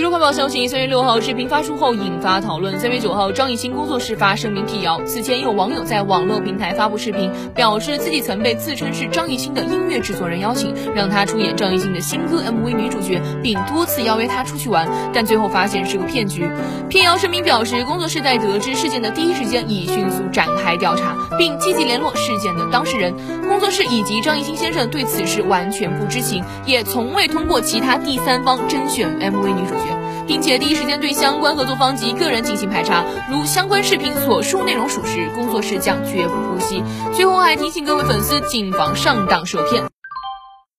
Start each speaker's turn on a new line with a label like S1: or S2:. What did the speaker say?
S1: 娱乐快报消息：三月六号，视频发出后引发讨论。三月九号，张艺兴工作室发声明辟谣。此前有网友在网络平台发布视频，表示自己曾被自称是张艺兴的音乐制作人邀请，让他出演张艺兴的新歌 MV 女主角，并多次邀约他出去玩，但最后发现是个骗局。辟谣声明表示，工作室在得知事件的第一时间已迅速展开调查，并积极联络事件的当事人。工作室以及张艺兴先生对此事完全不知情，也从未通过其他第三方甄选 MV 女主角，并且第一时间对相关合作方及个人进行排查。如相关视频所述内容属实，工作室将绝不姑息。最后还提醒各位粉丝，谨防上当受骗。